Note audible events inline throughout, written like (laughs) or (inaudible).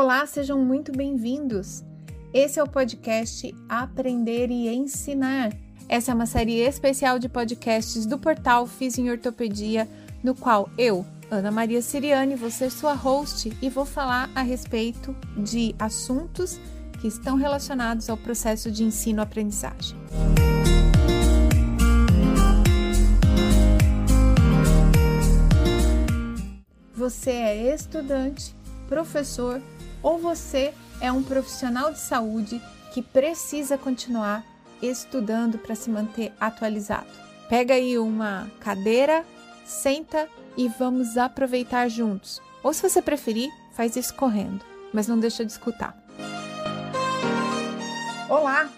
Olá, sejam muito bem-vindos. Esse é o podcast Aprender e Ensinar. Essa é uma série especial de podcasts do portal Fiz em Ortopedia, no qual eu, Ana Maria Siriane, vou ser sua host e vou falar a respeito de assuntos que estão relacionados ao processo de ensino-aprendizagem. Você é estudante, professor ou você é um profissional de saúde que precisa continuar estudando para se manter atualizado. Pega aí uma cadeira, senta e vamos aproveitar juntos. Ou se você preferir, faz isso correndo, mas não deixa de escutar. Olá,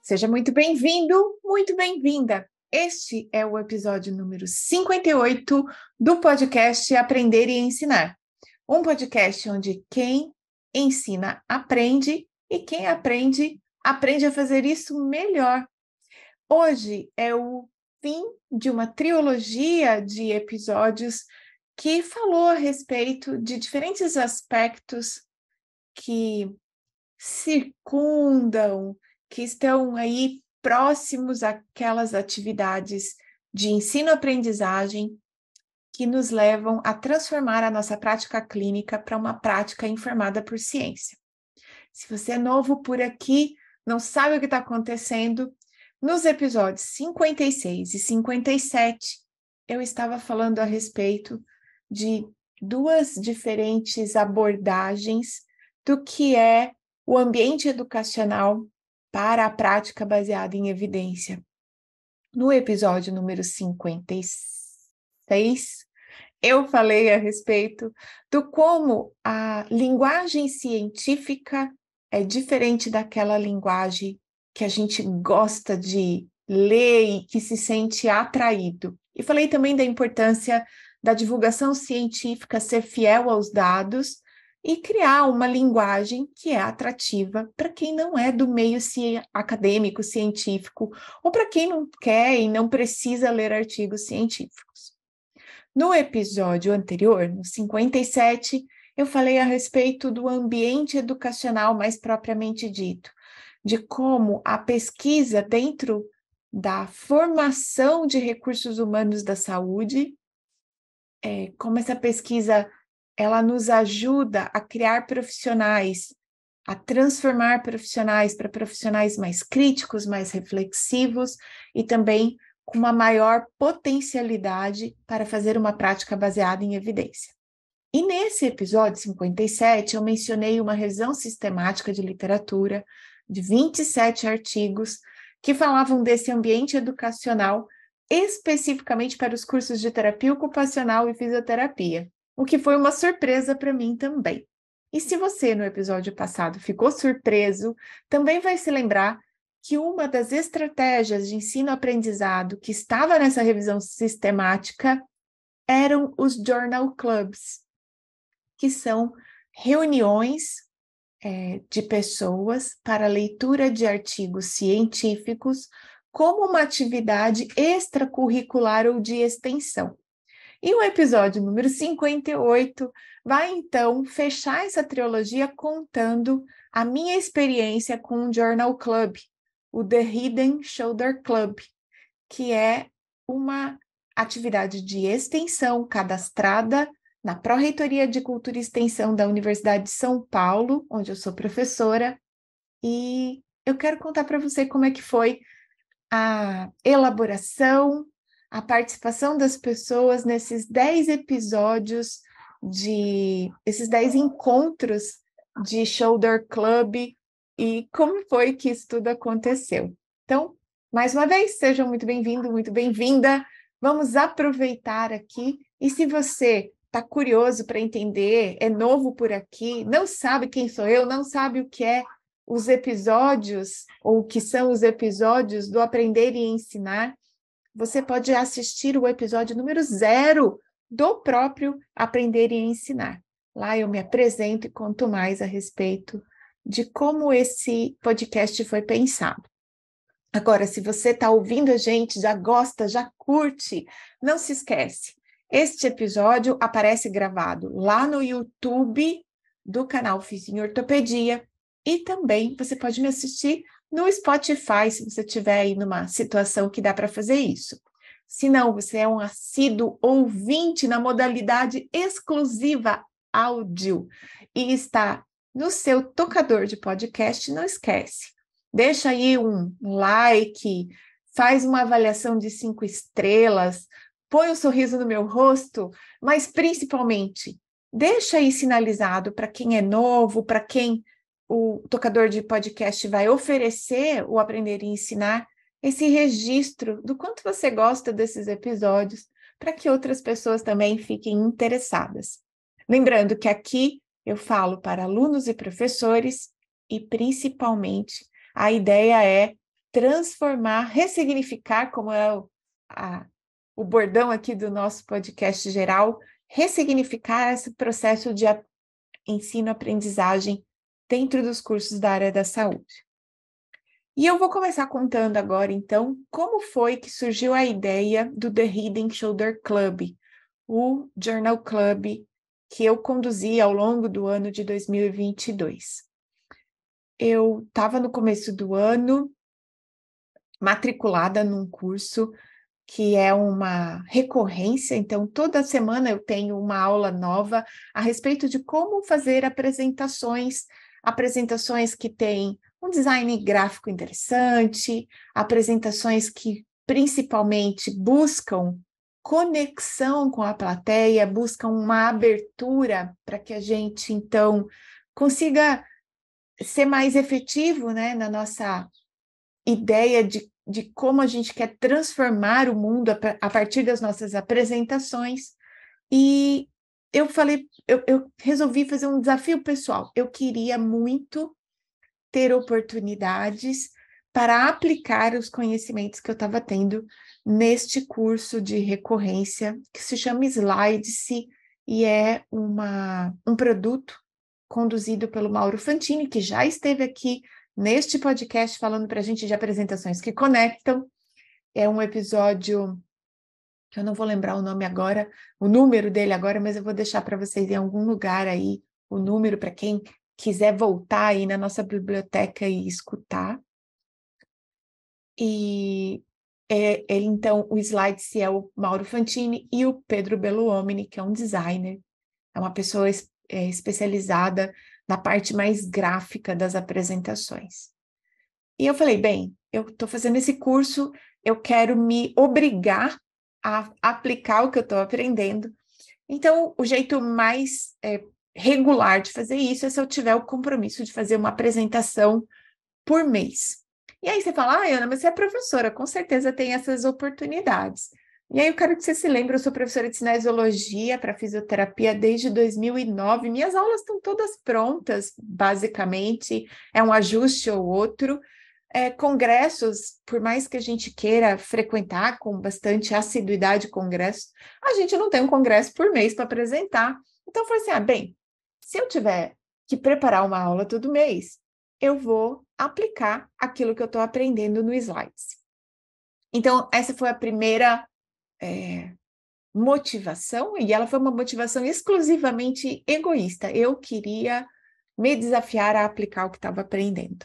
seja muito bem-vindo, muito bem-vinda. Este é o episódio número 58 do podcast Aprender e Ensinar. Um podcast onde quem ensina aprende e quem aprende aprende a fazer isso melhor. Hoje é o fim de uma trilogia de episódios que falou a respeito de diferentes aspectos que circundam, que estão aí próximos àquelas atividades de ensino-aprendizagem que nos levam a transformar a nossa prática clínica para uma prática informada por ciência. Se você é novo por aqui, não sabe o que está acontecendo, nos episódios 56 e 57, eu estava falando a respeito de duas diferentes abordagens do que é o ambiente educacional para a prática baseada em evidência. No episódio número 56, eu falei a respeito do como a linguagem científica é diferente daquela linguagem que a gente gosta de ler e que se sente atraído. E falei também da importância da divulgação científica ser fiel aos dados e criar uma linguagem que é atrativa para quem não é do meio acadêmico, científico, ou para quem não quer e não precisa ler artigos científicos. No episódio anterior, no 57, eu falei a respeito do ambiente educacional mais propriamente dito, de como a pesquisa dentro da formação de recursos humanos da saúde, é, como essa pesquisa ela nos ajuda a criar profissionais, a transformar profissionais para profissionais mais críticos, mais reflexivos e também com uma maior potencialidade para fazer uma prática baseada em evidência. E nesse episódio 57, eu mencionei uma revisão sistemática de literatura de 27 artigos que falavam desse ambiente educacional especificamente para os cursos de terapia ocupacional e fisioterapia o que foi uma surpresa para mim também. E se você no episódio passado ficou surpreso, também vai se lembrar que uma das estratégias de ensino-aprendizado que estava nessa revisão sistemática eram os journal clubs, que são reuniões é, de pessoas para leitura de artigos científicos como uma atividade extracurricular ou de extensão. E o episódio número 58 vai então fechar essa trilogia contando a minha experiência com o Journal Club, o The Hidden Shoulder Club, que é uma atividade de extensão cadastrada na Pró-Reitoria de Cultura e Extensão da Universidade de São Paulo, onde eu sou professora, e eu quero contar para você como é que foi a elaboração, a participação das pessoas nesses 10 episódios de esses 10 encontros de Shoulder Club e como foi que isso tudo aconteceu. Então, mais uma vez, sejam muito bem-vindo, muito bem-vinda. Vamos aproveitar aqui. E se você está curioso para entender, é novo por aqui, não sabe quem sou eu, não sabe o que é os episódios, ou o que são os episódios do Aprender e Ensinar, você pode assistir o episódio número zero do próprio Aprender e Ensinar. Lá eu me apresento e conto mais a respeito de como esse podcast foi pensado. Agora, se você está ouvindo a gente, já gosta, já curte, não se esquece. Este episódio aparece gravado lá no YouTube do canal Fizinho Ortopedia e também você pode me assistir no Spotify, se você estiver aí numa situação que dá para fazer isso. Se não, você é um assíduo ouvinte na modalidade exclusiva áudio e está no seu tocador de podcast, não esquece. Deixa aí um like, faz uma avaliação de cinco estrelas, põe um sorriso no meu rosto, mas principalmente deixa aí sinalizado para quem é novo, para quem o tocador de podcast vai oferecer o Aprender e Ensinar, esse registro do quanto você gosta desses episódios, para que outras pessoas também fiquem interessadas. Lembrando que aqui eu falo para alunos e professores e principalmente a ideia é transformar, ressignificar, como é o, a, o bordão aqui do nosso podcast geral, ressignificar esse processo de ensino-aprendizagem dentro dos cursos da área da saúde. E eu vou começar contando agora, então, como foi que surgiu a ideia do The Hidden Shoulder Club, o Journal Club que eu conduzi ao longo do ano de 2022. Eu estava no começo do ano matriculada num curso que é uma recorrência, então toda semana eu tenho uma aula nova a respeito de como fazer apresentações, apresentações que têm um design gráfico interessante, apresentações que principalmente buscam conexão com a plateia, buscam uma abertura para que a gente então consiga ser mais efetivo né, na nossa ideia de de como a gente quer transformar o mundo a, a partir das nossas apresentações. E eu falei, eu, eu resolvi fazer um desafio pessoal. Eu queria muito ter oportunidades para aplicar os conhecimentos que eu estava tendo neste curso de recorrência que se chama Slides e é uma, um produto conduzido pelo Mauro Fantini, que já esteve aqui neste podcast falando para a gente de apresentações que conectam. É um episódio que eu não vou lembrar o nome agora, o número dele agora, mas eu vou deixar para vocês em algum lugar aí o número para quem quiser voltar aí na nossa biblioteca e escutar. E é, ele, então, o slide se é o Mauro Fantini e o Pedro Belluomini, que é um designer, é uma pessoa é, especializada na parte mais gráfica das apresentações. E eu falei, bem, eu estou fazendo esse curso, eu quero me obrigar a aplicar o que eu estou aprendendo. Então, o jeito mais é, regular de fazer isso é se eu tiver o compromisso de fazer uma apresentação por mês. E aí você fala, ah, Ana, mas você é professora, com certeza tem essas oportunidades. E aí eu quero que você se lembre, eu sou professora de cinesiologia para fisioterapia desde 2009. Minhas aulas estão todas prontas, basicamente, é um ajuste ou outro. É, congressos, por mais que a gente queira frequentar com bastante assiduidade congressos, a gente não tem um congresso por mês para apresentar. Então, eu falei assim: ah, bem, se eu tiver que preparar uma aula todo mês, eu vou aplicar aquilo que eu estou aprendendo no slides. Então, essa foi a primeira é, motivação, e ela foi uma motivação exclusivamente egoísta. Eu queria me desafiar a aplicar o que estava aprendendo,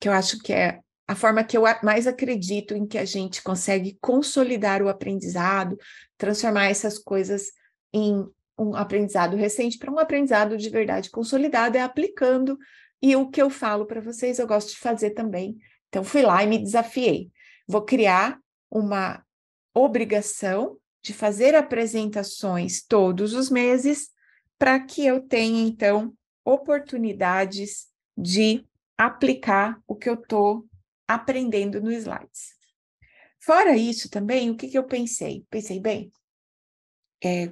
que eu acho que é a forma que eu mais acredito em que a gente consegue consolidar o aprendizado, transformar essas coisas em um aprendizado recente para um aprendizado de verdade consolidado, é aplicando. E o que eu falo para vocês, eu gosto de fazer também. Então, fui lá e me desafiei. Vou criar uma obrigação de fazer apresentações todos os meses para que eu tenha, então, oportunidades de aplicar o que eu estou aprendendo no slides. Fora isso também, o que, que eu pensei? Pensei, bem, é,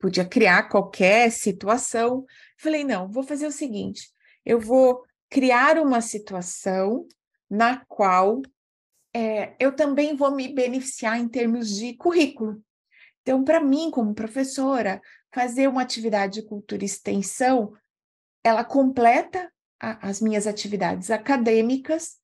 podia criar qualquer situação. Falei, não, vou fazer o seguinte: eu vou criar uma situação na qual é, eu também vou me beneficiar em termos de currículo. Então, para mim, como professora, fazer uma atividade de cultura e extensão, ela completa a, as minhas atividades acadêmicas,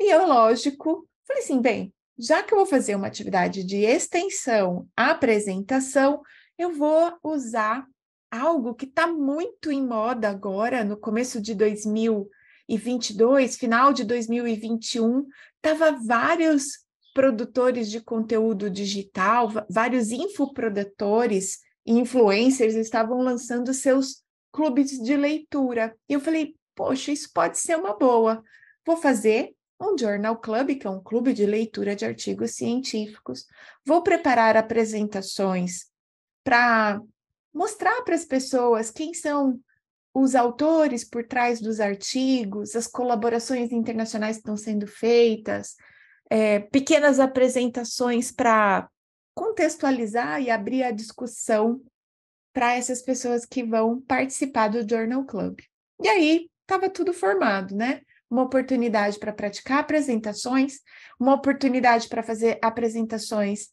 e eu, lógico, falei assim: bem, já que eu vou fazer uma atividade de extensão, apresentação, eu vou usar algo que está muito em moda agora, no começo de 2022, final de 2021, tava vários produtores de conteúdo digital, vários infoprodutores e influencers estavam lançando seus clubes de leitura. E eu falei, poxa, isso pode ser uma boa. Vou fazer um Journal Club, que é um clube de leitura de artigos científicos. Vou preparar apresentações para mostrar para as pessoas quem são os autores por trás dos artigos, as colaborações internacionais que estão sendo feitas, é, pequenas apresentações para contextualizar e abrir a discussão para essas pessoas que vão participar do Journal Club. E aí estava tudo formado, né? Uma oportunidade para praticar apresentações, uma oportunidade para fazer apresentações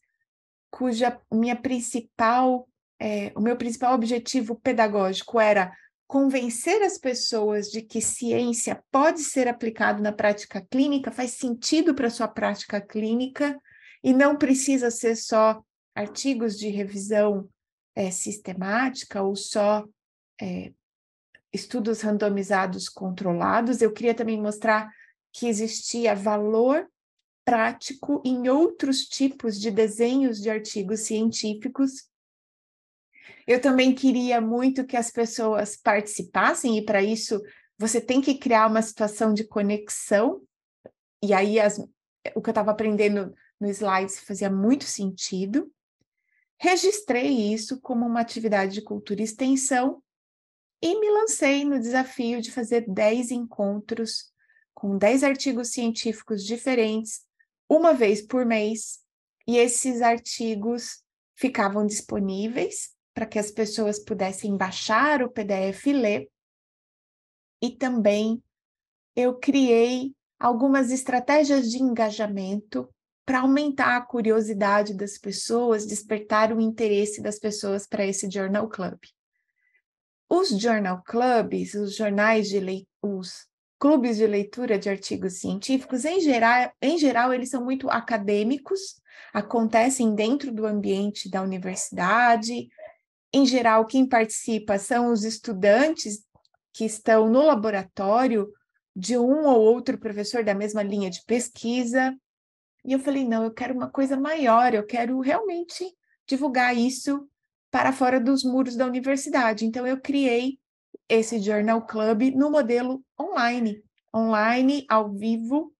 cuja minha principal, é, o meu principal objetivo pedagógico era convencer as pessoas de que ciência pode ser aplicado na prática clínica, faz sentido para sua prática clínica e não precisa ser só artigos de revisão é, sistemática ou só é, estudos randomizados controlados. Eu queria também mostrar que existia valor prático em outros tipos de desenhos de artigos científicos eu também queria muito que as pessoas participassem, e para isso você tem que criar uma situação de conexão. E aí as, o que eu estava aprendendo no slides fazia muito sentido. Registrei isso como uma atividade de cultura e extensão e me lancei no desafio de fazer 10 encontros com 10 artigos científicos diferentes, uma vez por mês, e esses artigos ficavam disponíveis para que as pessoas pudessem baixar o PDF e ler. E também eu criei algumas estratégias de engajamento para aumentar a curiosidade das pessoas, despertar o interesse das pessoas para esse Journal Club. Os Journal Clubs, os jornais de leitura, os clubes de leitura de artigos científicos, em geral, em geral, eles são muito acadêmicos, acontecem dentro do ambiente da universidade, em geral, quem participa são os estudantes que estão no laboratório de um ou outro professor da mesma linha de pesquisa. E eu falei: não, eu quero uma coisa maior, eu quero realmente divulgar isso para fora dos muros da universidade. Então, eu criei esse Journal Club no modelo online, online, ao vivo.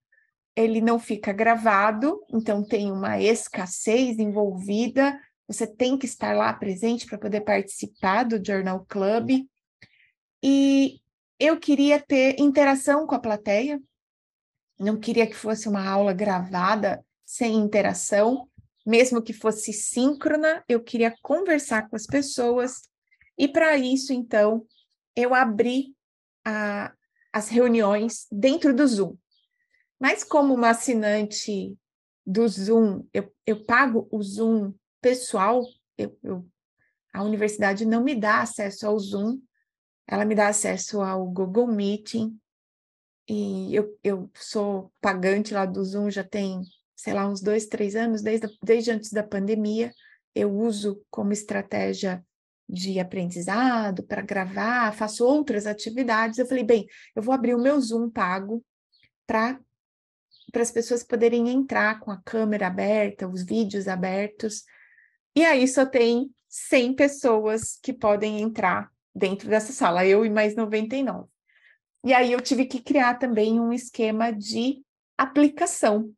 Ele não fica gravado, então tem uma escassez envolvida você tem que estar lá presente para poder participar do Journal Club. E eu queria ter interação com a plateia, não queria que fosse uma aula gravada sem interação, mesmo que fosse síncrona, eu queria conversar com as pessoas. E para isso, então, eu abri a, as reuniões dentro do Zoom. Mas como uma assinante do Zoom, eu, eu pago o Zoom pessoal, eu, eu, a universidade não me dá acesso ao Zoom, ela me dá acesso ao Google Meeting, e eu, eu sou pagante lá do Zoom já tem, sei lá, uns dois, três anos, desde, desde antes da pandemia, eu uso como estratégia de aprendizado para gravar, faço outras atividades. Eu falei, bem, eu vou abrir o meu Zoom pago para para as pessoas poderem entrar com a câmera aberta, os vídeos abertos, e aí só tem 100 pessoas que podem entrar dentro dessa sala, eu e mais 99. E aí eu tive que criar também um esquema de aplicação.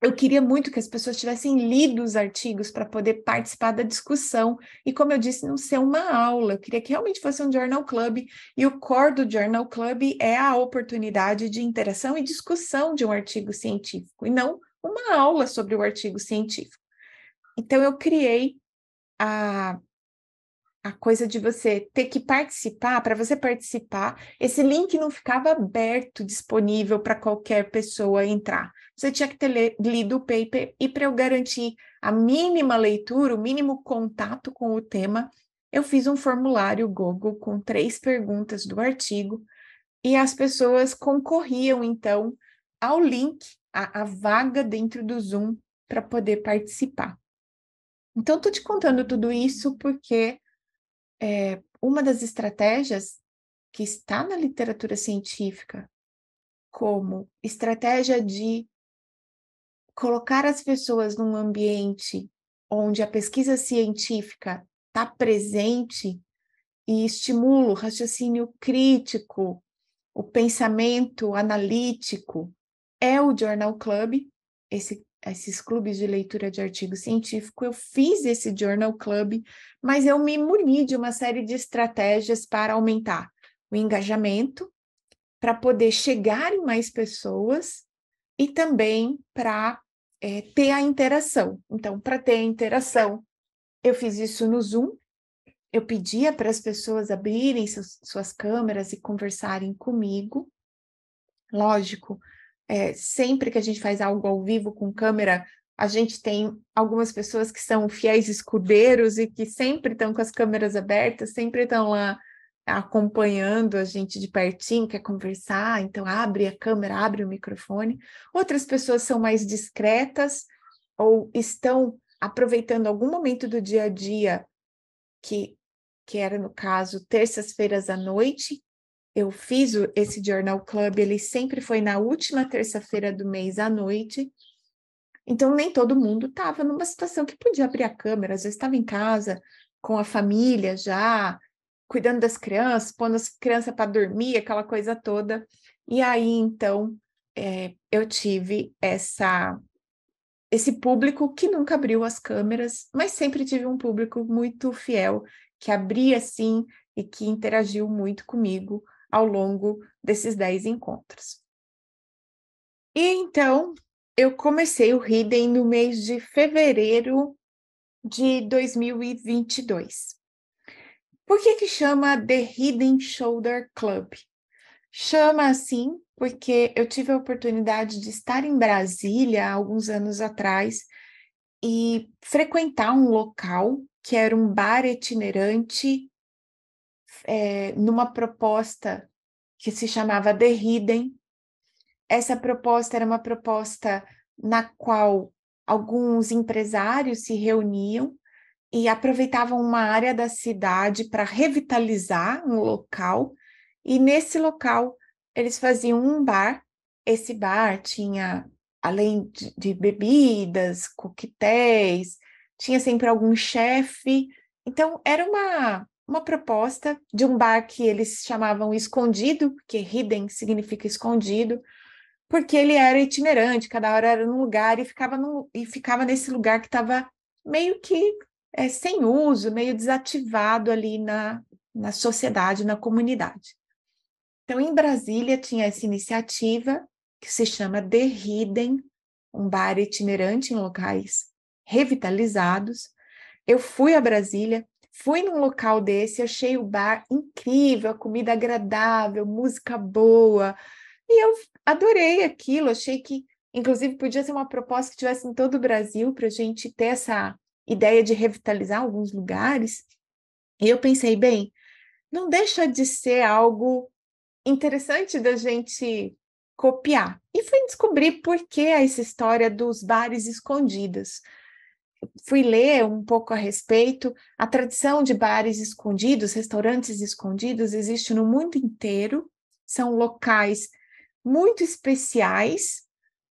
Eu queria muito que as pessoas tivessem lido os artigos para poder participar da discussão. E como eu disse, não ser uma aula. Eu queria que realmente fosse um Journal Club. E o core do Journal Club é a oportunidade de interação e discussão de um artigo científico, e não uma aula sobre o artigo científico. Então, eu criei a, a coisa de você ter que participar, para você participar, esse link não ficava aberto, disponível para qualquer pessoa entrar. Você tinha que ter lido o paper e para eu garantir a mínima leitura, o mínimo contato com o tema, eu fiz um formulário Google com três perguntas do artigo e as pessoas concorriam, então, ao link, a vaga dentro do Zoom para poder participar. Então, estou te contando tudo isso porque é, uma das estratégias que está na literatura científica como estratégia de colocar as pessoas num ambiente onde a pesquisa científica está presente e estimula o raciocínio crítico, o pensamento analítico, é o Journal Club, esse, esses clubes de leitura de artigo científico. Eu fiz esse Journal Club, mas eu me muni de uma série de estratégias para aumentar o engajamento, para poder chegar em mais pessoas e também para é, ter a interação. Então, para ter a interação, eu fiz isso no Zoom. Eu pedia para as pessoas abrirem suas câmeras e conversarem comigo. Lógico, é, sempre que a gente faz algo ao vivo com câmera, a gente tem algumas pessoas que são fiéis escudeiros e que sempre estão com as câmeras abertas, sempre estão lá acompanhando a gente de pertinho, quer conversar, então abre a câmera, abre o microfone. Outras pessoas são mais discretas ou estão aproveitando algum momento do dia a dia, que, que era no caso terças-feiras à noite. Eu fiz esse Journal Club, ele sempre foi na última terça-feira do mês à noite. Então, nem todo mundo estava numa situação que podia abrir a câmera, às vezes estava em casa com a família já, cuidando das crianças, pondo as crianças para dormir, aquela coisa toda. E aí, então, é, eu tive essa esse público que nunca abriu as câmeras, mas sempre tive um público muito fiel, que abria sim e que interagiu muito comigo ao longo desses dez encontros. E então, eu comecei o Hidden no mês de fevereiro de 2022. Por que que chama The Hidden Shoulder Club? Chama assim porque eu tive a oportunidade de estar em Brasília alguns anos atrás e frequentar um local que era um bar itinerante é, numa proposta que se chamava Hidden. Essa proposta era uma proposta na qual alguns empresários se reuniam e aproveitavam uma área da cidade para revitalizar um local, e nesse local eles faziam um bar. Esse bar tinha, além de, de bebidas, coquetéis, tinha sempre algum chefe. Então, era uma, uma proposta de um bar que eles chamavam escondido, porque hidden significa escondido, porque ele era itinerante, cada hora era num lugar e ficava, no, e ficava nesse lugar que estava meio que é, sem uso, meio desativado ali na, na sociedade, na comunidade. Então, em Brasília, tinha essa iniciativa que se chama The Hidden, um bar itinerante em locais revitalizados. Eu fui a Brasília, fui num local desse, achei o bar incrível, comida agradável, música boa, e eu adorei aquilo, achei que, inclusive, podia ser uma proposta que tivesse em todo o Brasil para a gente ter essa ideia de revitalizar alguns lugares. E eu pensei, bem, não deixa de ser algo interessante da gente copiar. E fui descobrir por que essa história dos bares escondidos. Fui ler um pouco a respeito. A tradição de bares escondidos, restaurantes escondidos, existe no mundo inteiro. São locais muito especiais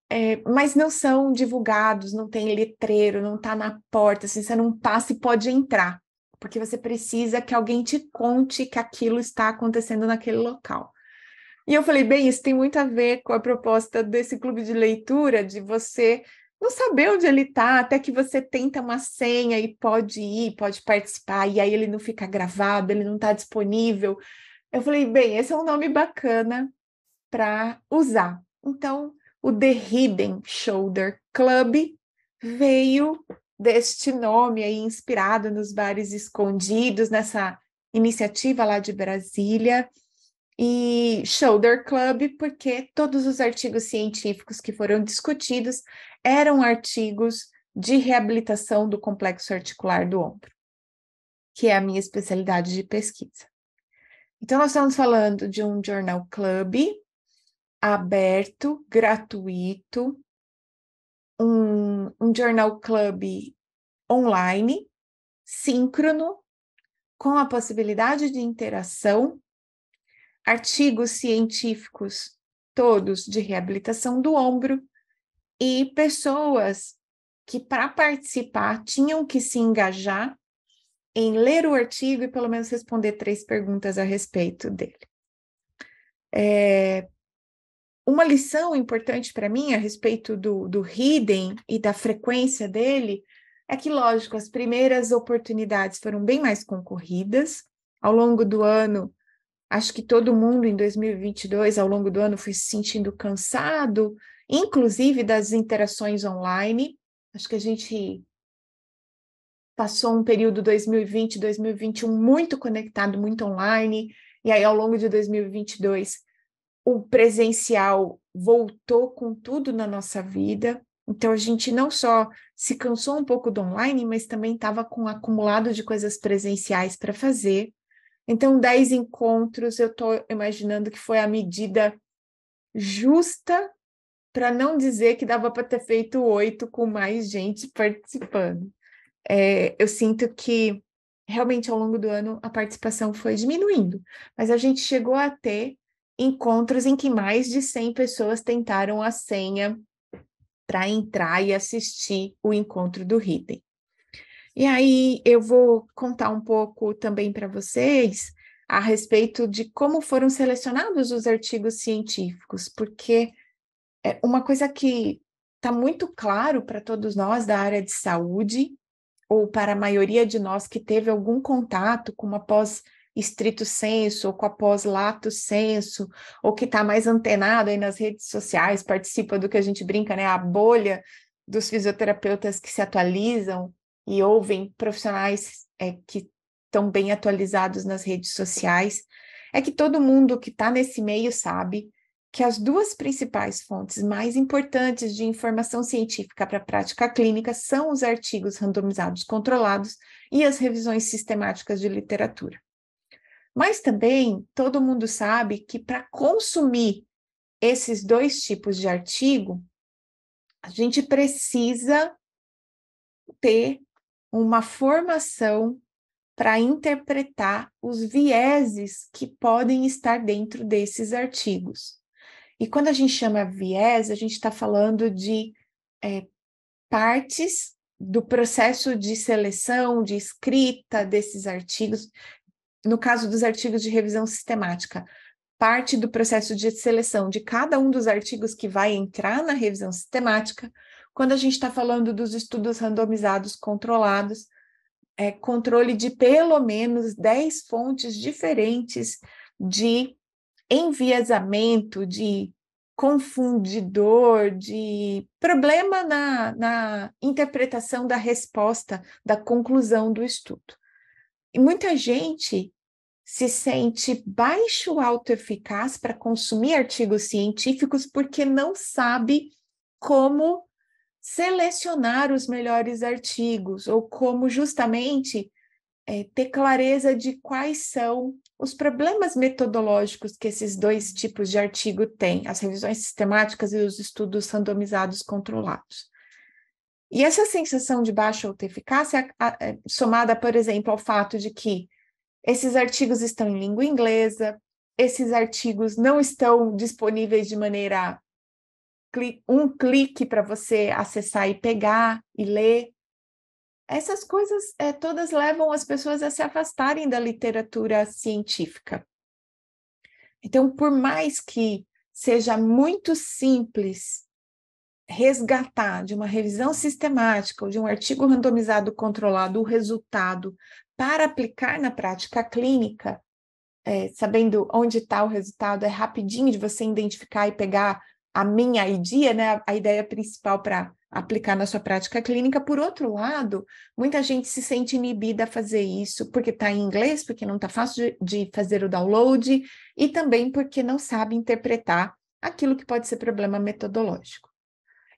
é, mas não são divulgados, não tem letreiro, não está na porta, assim, você não passa e pode entrar, porque você precisa que alguém te conte que aquilo está acontecendo naquele local. E eu falei, bem, isso tem muito a ver com a proposta desse clube de leitura, de você não saber onde ele está, até que você tenta uma senha e pode ir, pode participar, e aí ele não fica gravado, ele não está disponível. Eu falei, bem, esse é um nome bacana para usar. Então, o The Hidden Shoulder Club veio deste nome aí, inspirado nos bares escondidos, nessa iniciativa lá de Brasília. E Shoulder Club, porque todos os artigos científicos que foram discutidos eram artigos de reabilitação do complexo articular do ombro, que é a minha especialidade de pesquisa. Então, nós estamos falando de um Journal Club aberto, gratuito, um, um journal club online, síncrono, com a possibilidade de interação, artigos científicos todos de reabilitação do ombro e pessoas que, para participar, tinham que se engajar em ler o artigo e pelo menos responder três perguntas a respeito dele. É, uma lição importante para mim a respeito do, do hidden e da frequência dele é que, lógico, as primeiras oportunidades foram bem mais concorridas. Ao longo do ano, acho que todo mundo em 2022, ao longo do ano, foi se sentindo cansado, inclusive das interações online. Acho que a gente passou um período 2020, 2021 muito conectado, muito online, e aí ao longo de 2022 o presencial voltou com tudo na nossa vida. Então a gente não só se cansou um pouco do online, mas também estava com um acumulado de coisas presenciais para fazer. Então, 10 encontros, eu estou imaginando que foi a medida justa para não dizer que dava para ter feito oito com mais gente participando. É, eu sinto que realmente ao longo do ano a participação foi diminuindo, mas a gente chegou a ter encontros em que mais de 100 pessoas tentaram a senha para entrar e assistir o encontro do Hidden. E aí eu vou contar um pouco também para vocês a respeito de como foram selecionados os artigos científicos, porque é uma coisa que está muito claro para todos nós da área de saúde, ou para a maioria de nós que teve algum contato com uma pós estrito senso, ou com a pós lato senso, ou que está mais antenado aí nas redes sociais, participa do que a gente brinca, né? A bolha dos fisioterapeutas que se atualizam e ouvem profissionais é, que estão bem atualizados nas redes sociais, é que todo mundo que está nesse meio sabe que as duas principais fontes mais importantes de informação científica para a prática clínica são os artigos randomizados controlados e as revisões sistemáticas de literatura. Mas também todo mundo sabe que para consumir esses dois tipos de artigo, a gente precisa ter uma formação para interpretar os vieses que podem estar dentro desses artigos. E quando a gente chama viés, a gente está falando de é, partes do processo de seleção, de escrita desses artigos, no caso dos artigos de revisão sistemática, parte do processo de seleção de cada um dos artigos que vai entrar na revisão sistemática, quando a gente está falando dos estudos randomizados controlados, é, controle de pelo menos 10 fontes diferentes de enviesamento, de confundidor, de problema na, na interpretação da resposta, da conclusão do estudo. E muita gente se sente baixo autoeficaz para consumir artigos científicos porque não sabe como selecionar os melhores artigos, ou como justamente é, ter clareza de quais são os problemas metodológicos que esses dois tipos de artigo têm, as revisões sistemáticas e os estudos randomizados controlados. E essa sensação de baixa autoeficácia, é, somada, por exemplo, ao fato de que esses artigos estão em língua inglesa, esses artigos não estão disponíveis de maneira um clique para você acessar e pegar e ler. Essas coisas é, todas levam as pessoas a se afastarem da literatura científica. Então, por mais que seja muito simples resgatar de uma revisão sistemática ou de um artigo randomizado controlado o resultado para aplicar na prática clínica, é, sabendo onde está o resultado, é rapidinho de você identificar e pegar a minha ideia, né, a ideia principal para aplicar na sua prática clínica. Por outro lado, muita gente se sente inibida a fazer isso porque está em inglês, porque não está fácil de, de fazer o download e também porque não sabe interpretar aquilo que pode ser problema metodológico.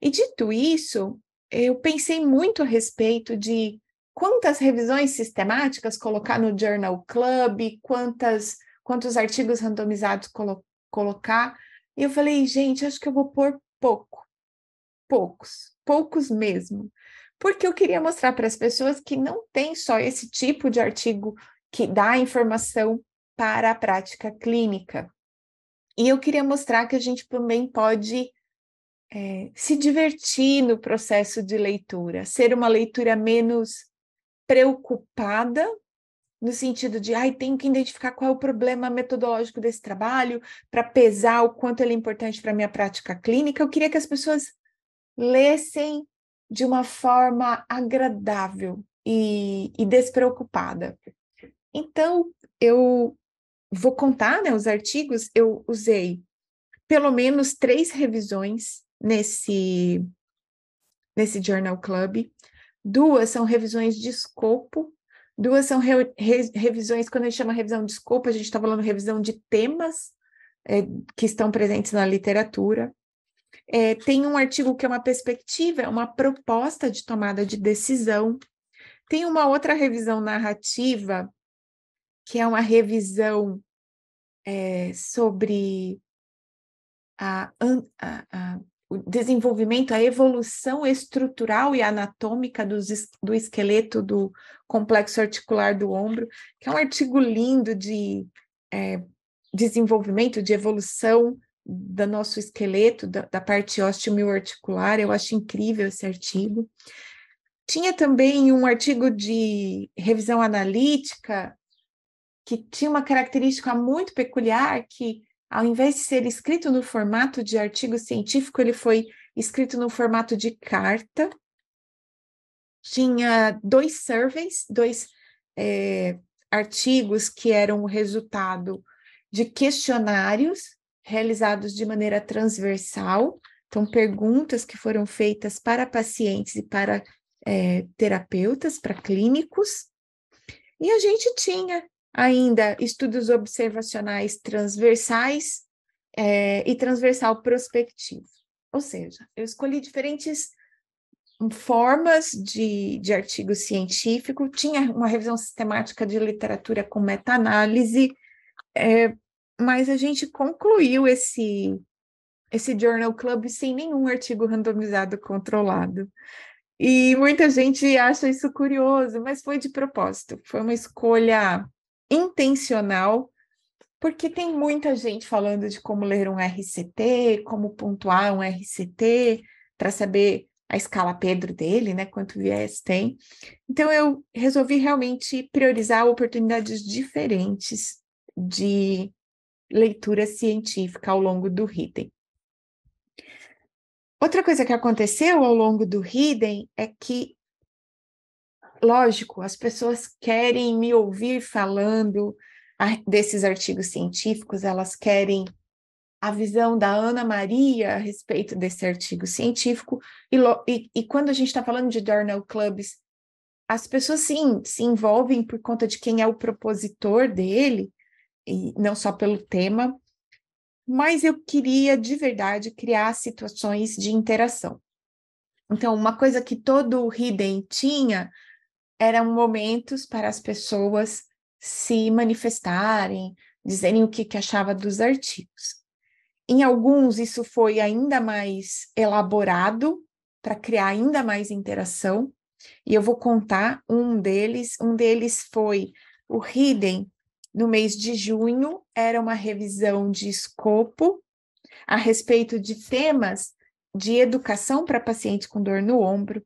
E dito isso, eu pensei muito a respeito de quantas revisões sistemáticas colocar no Journal Club, quantas, quantos artigos randomizados colo colocar, e eu falei, gente, acho que eu vou pôr pouco, poucos, poucos mesmo, porque eu queria mostrar para as pessoas que não tem só esse tipo de artigo que dá informação para a prática clínica. E eu queria mostrar que a gente também pode é, se divertir no processo de leitura, ser uma leitura menos preocupada, no sentido de, ai, tenho que identificar qual é o problema metodológico desse trabalho, para pesar o quanto ele é importante para a minha prática clínica. Eu queria que as pessoas lessem de uma forma agradável e, e despreocupada. Então, eu vou contar né, os artigos, eu usei pelo menos três revisões nesse, nesse Journal Club. Duas são revisões de escopo, duas são re, re, revisões, quando a gente chama revisão de escopo, a gente está falando revisão de temas é, que estão presentes na literatura. É, tem um artigo que é uma perspectiva, é uma proposta de tomada de decisão. Tem uma outra revisão narrativa, que é uma revisão é, sobre a, a, a, o desenvolvimento, a evolução estrutural e anatômica dos, do esqueleto do complexo articular do ombro, que é um artigo lindo de é, desenvolvimento, de evolução do nosso esqueleto, da, da parte osteomioarticular, eu acho incrível esse artigo. Tinha também um artigo de revisão analítica que tinha uma característica muito peculiar que ao invés de ser escrito no formato de artigo científico, ele foi escrito no formato de carta. Tinha dois surveys, dois é, artigos que eram o resultado de questionários realizados de maneira transversal, então perguntas que foram feitas para pacientes e para é, terapeutas, para clínicos, e a gente tinha ainda estudos observacionais transversais é, e transversal prospectivo. Ou seja, eu escolhi diferentes formas de, de artigo científico, tinha uma revisão sistemática de literatura com meta-análise, é, mas a gente concluiu esse, esse Journal Club sem nenhum artigo randomizado controlado. E muita gente acha isso curioso, mas foi de propósito, foi uma escolha intencional, porque tem muita gente falando de como ler um RCT, como pontuar um RCT, para saber a escala Pedro dele, né? Quanto viés tem. Então, eu resolvi realmente priorizar oportunidades diferentes de leitura científica ao longo do Hidden. Outra coisa que aconteceu ao longo do Hidden é que lógico, as pessoas querem me ouvir falando desses artigos científicos, elas querem a visão da Ana Maria a respeito desse artigo científico, e, e, e quando a gente está falando de journal clubs, as pessoas sim se envolvem por conta de quem é o propositor dele, e não só pelo tema, mas eu queria de verdade criar situações de interação. Então, uma coisa que todo o Hidden tinha eram momentos para as pessoas se manifestarem, dizerem o que, que achava dos artigos. Em alguns, isso foi ainda mais elaborado para criar ainda mais interação, e eu vou contar um deles. Um deles foi o Hidden, no mês de junho, era uma revisão de escopo a respeito de temas de educação para pacientes com dor no ombro.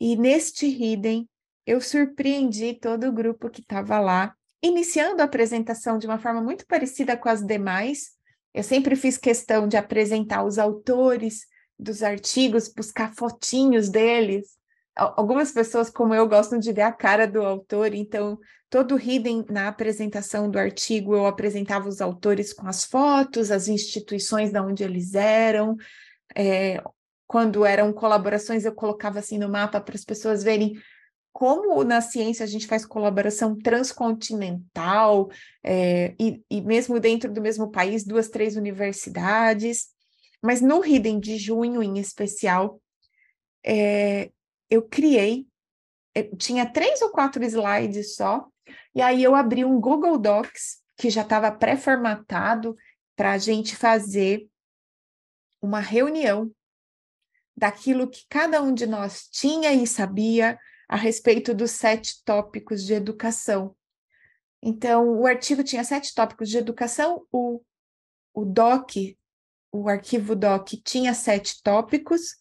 E neste Hidden, eu surpreendi todo o grupo que estava lá, iniciando a apresentação de uma forma muito parecida com as demais. Eu sempre fiz questão de apresentar os autores dos artigos, buscar fotinhos deles. Algumas pessoas, como eu, gostam de ver a cara do autor, então, todo hidden na apresentação do artigo, eu apresentava os autores com as fotos, as instituições de onde eles eram. É, quando eram colaborações, eu colocava assim no mapa para as pessoas verem como na ciência a gente faz colaboração transcontinental, é, e, e, mesmo dentro do mesmo país, duas, três universidades, mas no Hidden de junho em especial, é, eu criei, é, tinha três ou quatro slides só, e aí eu abri um Google Docs, que já estava pré-formatado para a gente fazer uma reunião daquilo que cada um de nós tinha e sabia, a respeito dos sete tópicos de educação. Então, o artigo tinha sete tópicos de educação, o, o DOC, o arquivo DOC, tinha sete tópicos.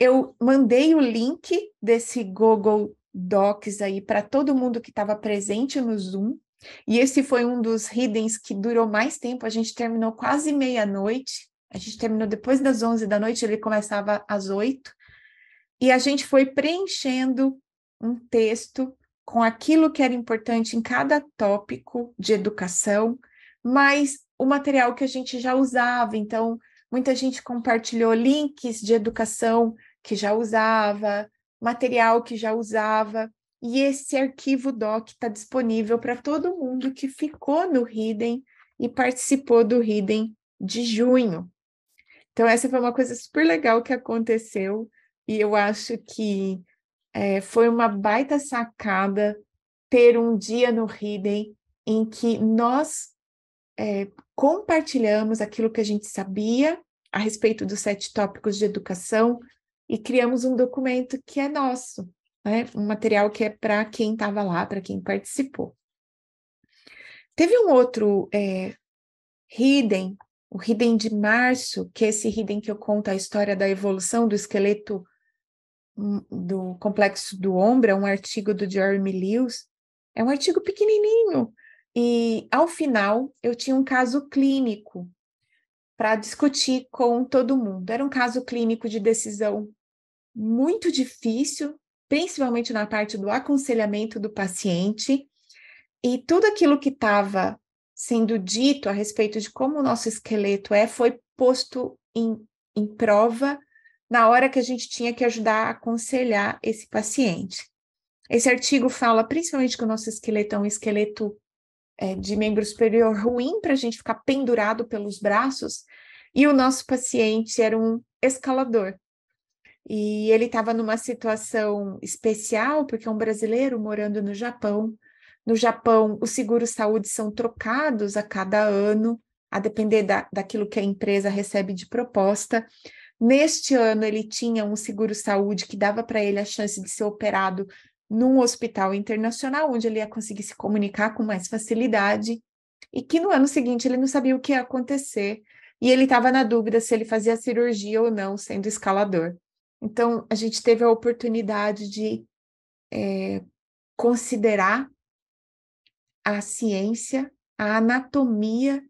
Eu mandei o link desse Google Docs aí para todo mundo que estava presente no Zoom. E esse foi um dos hiddens que durou mais tempo. A gente terminou quase meia-noite. A gente terminou depois das 11 da noite, ele começava às 8. E a gente foi preenchendo um texto com aquilo que era importante em cada tópico de educação, mas o material que a gente já usava. Então, muita gente compartilhou links de educação que já usava, material que já usava, e esse arquivo doc está disponível para todo mundo que ficou no Hidden e participou do Hidden de junho. Então, essa foi uma coisa super legal que aconteceu, e eu acho que é, foi uma baita sacada ter um dia no Hidden em que nós é, compartilhamos aquilo que a gente sabia a respeito dos sete tópicos de educação e criamos um documento que é nosso, né? um material que é para quem estava lá, para quem participou. Teve um outro é, Hidden, o Hidden de março, que é esse Hidden que eu conto a história da evolução do esqueleto hum, do complexo do ombro, é um artigo do Jeremy Lewis, é um artigo pequenininho, e ao final eu tinha um caso clínico para discutir com todo mundo. Era um caso clínico de decisão muito difícil, principalmente na parte do aconselhamento do paciente, e tudo aquilo que estava sendo dito a respeito de como o nosso esqueleto é foi posto em, em prova na hora que a gente tinha que ajudar a aconselhar esse paciente. Esse artigo fala principalmente que o nosso esqueleto é um esqueleto é, de membro superior ruim para a gente ficar pendurado pelos braços, e o nosso paciente era um escalador. E ele estava numa situação especial, porque é um brasileiro morando no Japão. No Japão, os seguros saúde são trocados a cada ano, a depender da, daquilo que a empresa recebe de proposta. Neste ano, ele tinha um seguro saúde que dava para ele a chance de ser operado num hospital internacional, onde ele ia conseguir se comunicar com mais facilidade, e que no ano seguinte ele não sabia o que ia acontecer, e ele estava na dúvida se ele fazia cirurgia ou não, sendo escalador. Então, a gente teve a oportunidade de é, considerar a ciência, a anatomia,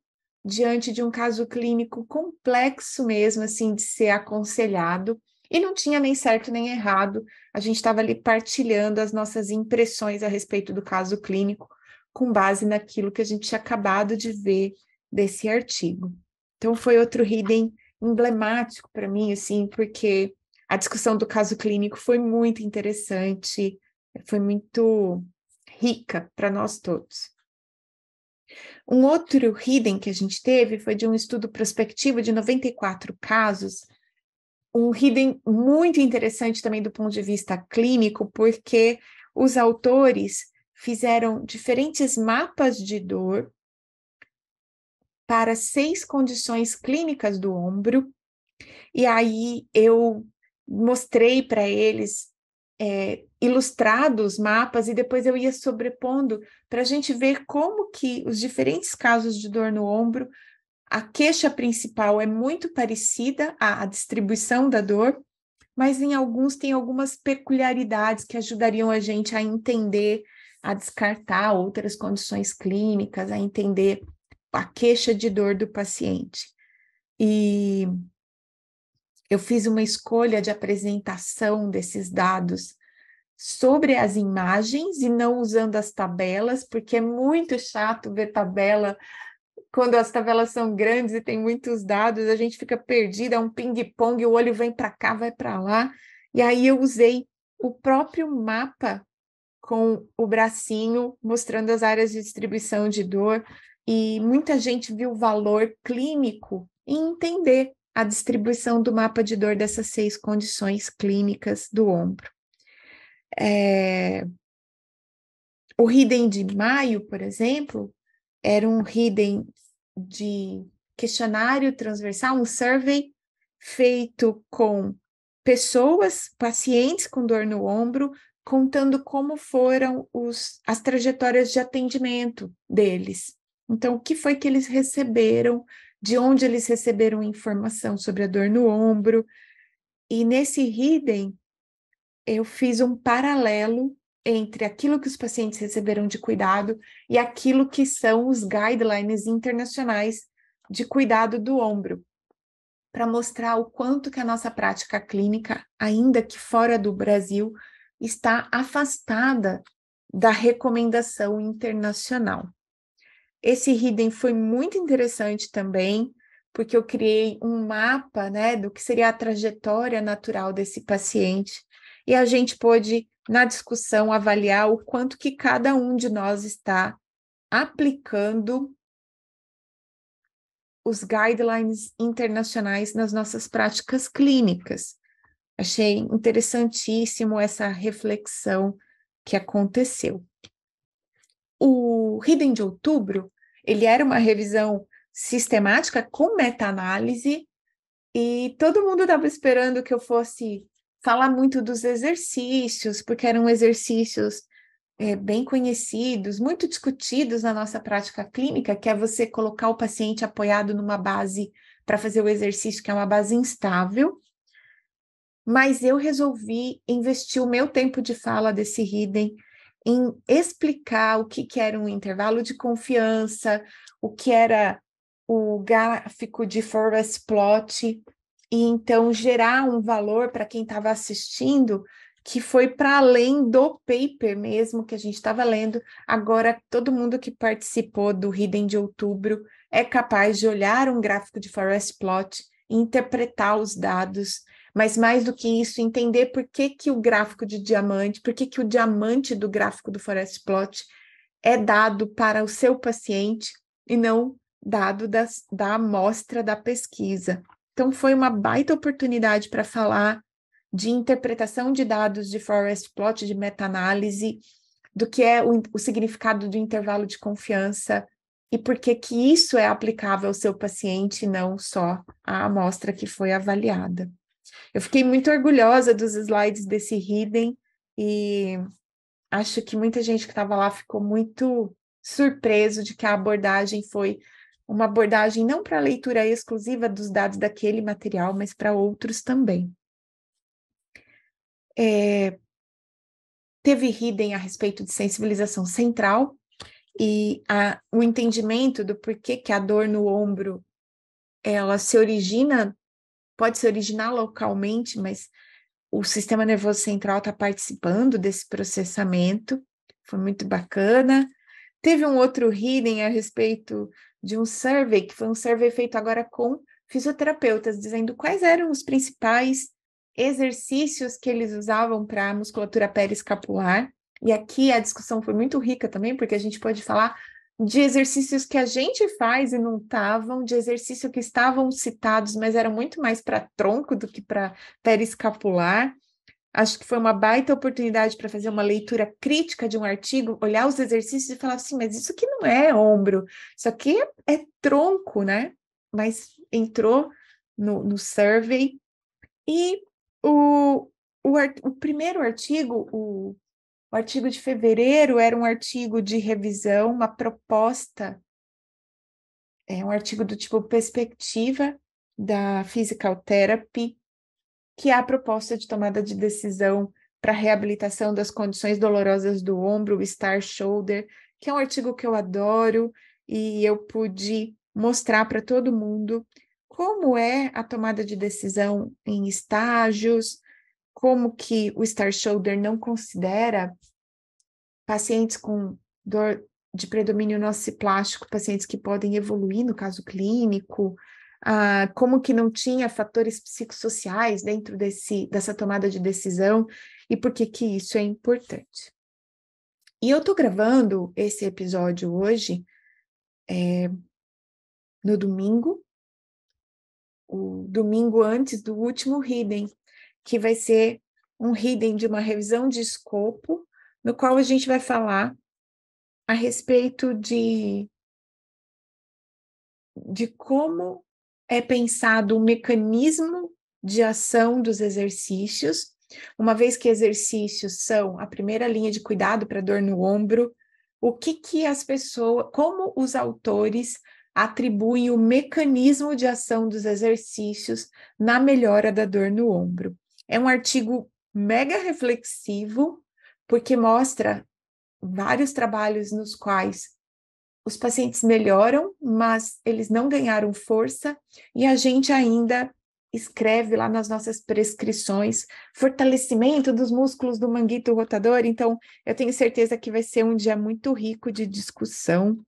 diante de um caso clínico complexo mesmo, assim, de ser aconselhado, e não tinha nem certo nem errado, a gente estava ali partilhando as nossas impressões a respeito do caso clínico, com base naquilo que a gente tinha acabado de ver desse artigo. Então, foi outro hidden emblemático para mim, assim, porque a discussão do caso clínico foi muito interessante, foi muito rica para nós todos. Um outro hidden que a gente teve foi de um estudo prospectivo de 94 casos um hidden muito interessante também do ponto de vista clínico, porque os autores fizeram diferentes mapas de dor para seis condições clínicas do ombro, e aí eu mostrei para eles é, ilustrados mapas e depois eu ia sobrepondo para a gente ver como que os diferentes casos de dor no ombro a queixa principal é muito parecida à, à distribuição da dor, mas em alguns tem algumas peculiaridades que ajudariam a gente a entender, a descartar outras condições clínicas, a entender a queixa de dor do paciente. E eu fiz uma escolha de apresentação desses dados sobre as imagens e não usando as tabelas, porque é muito chato ver tabela quando as tabelas são grandes e tem muitos dados, a gente fica perdida, é um ping-pong, o olho vem para cá, vai para lá. E aí eu usei o próprio mapa com o bracinho mostrando as áreas de distribuição de dor e muita gente viu valor clínico em entender a distribuição do mapa de dor dessas seis condições clínicas do ombro. É... O Hidden de maio, por exemplo, era um hidden de questionário transversal, um survey feito com pessoas, pacientes com dor no ombro, contando como foram os, as trajetórias de atendimento deles. Então, o que foi que eles receberam, de onde eles receberam informação sobre a dor no ombro. E nesse Hidden, eu fiz um paralelo entre aquilo que os pacientes receberam de cuidado e aquilo que são os guidelines internacionais de cuidado do ombro, para mostrar o quanto que a nossa prática clínica, ainda que fora do Brasil, está afastada da recomendação internacional. Esse Hidden foi muito interessante também, porque eu criei um mapa né, do que seria a trajetória natural desse paciente, e a gente pôde, na discussão, avaliar o quanto que cada um de nós está aplicando os guidelines internacionais nas nossas práticas clínicas. Achei interessantíssimo essa reflexão que aconteceu. O Hidden de outubro, ele era uma revisão sistemática com meta-análise e todo mundo estava esperando que eu fosse falar muito dos exercícios, porque eram exercícios é, bem conhecidos, muito discutidos na nossa prática clínica, que é você colocar o paciente apoiado numa base para fazer o exercício, que é uma base instável. Mas eu resolvi investir o meu tempo de fala desse Hidden em explicar o que, que era um intervalo de confiança, o que era o gráfico de forest plot, e então gerar um valor para quem estava assistindo que foi para além do paper mesmo que a gente estava lendo. Agora, todo mundo que participou do Hidden de outubro é capaz de olhar um gráfico de forest plot interpretar os dados, mas mais do que isso, entender por que, que o gráfico de diamante, por que, que o diamante do gráfico do forest plot é dado para o seu paciente e não dado das, da amostra da pesquisa. Então, foi uma baita oportunidade para falar de interpretação de dados de forest plot, de meta-análise, do que é o, o, significado do intervalo de confiança e por que isso é aplicável ao seu paciente, não só à amostra que foi avaliada. Eu fiquei muito orgulhosa dos slides desse Hidden e acho que muita gente que estava lá ficou muito surpreso de que a abordagem foi uma abordagem não para leitura exclusiva dos dados daquele material, mas para outros também. É, teve Hidden a respeito de sensibilização central e a, o entendimento do porquê que a dor no ombro ela se origina, pode se originar localmente, mas o sistema nervoso central está participando desse processamento, foi muito bacana. Teve um outro Hidden a respeito de um survey, que foi um survey feito agora com fisioterapeutas, dizendo quais eram os principais exercícios que eles usavam para a musculatura periescapular. E aqui a discussão foi muito rica também, porque a gente pode falar de exercícios que a gente faz e não estavam, de exercícios que estavam citados, mas eram muito mais para tronco do que para periescapular. Acho que foi uma baita oportunidade para fazer uma leitura crítica de um artigo, olhar os exercícios e falar assim, mas isso aqui não é ombro, isso aqui é, é tronco, né? Mas entrou no, no survey. E o, o, o primeiro artigo, o, o artigo de fevereiro, era um artigo de revisão, uma proposta, é um artigo do tipo perspectiva da Physical Therapy, que é a proposta de tomada de decisão para reabilitação das condições dolorosas do ombro, o Star Shoulder, que é um artigo que eu adoro e eu pude mostrar para todo mundo como é a tomada de decisão em estágios, como que o Star Shoulder não considera pacientes com dor de predomínio nociplástico, pacientes que podem evoluir no caso clínico, ah, como que não tinha fatores psicossociais dentro desse, dessa tomada de decisão e por que que isso é importante. E eu estou gravando esse episódio hoje, é, no domingo, o domingo antes do último Hidden, que vai ser um Hidden de uma revisão de escopo, no qual a gente vai falar a respeito de, de como é pensado o mecanismo de ação dos exercícios uma vez que exercícios são a primeira linha de cuidado para dor no ombro, o que que as pessoas, como os autores atribuem o mecanismo de ação dos exercícios na melhora da dor no ombro. É um artigo mega reflexivo, porque mostra vários trabalhos nos quais os pacientes melhoram, mas eles não ganharam força, e a gente ainda escreve lá nas nossas prescrições fortalecimento dos músculos do manguito rotador. Então, eu tenho certeza que vai ser um dia muito rico de discussão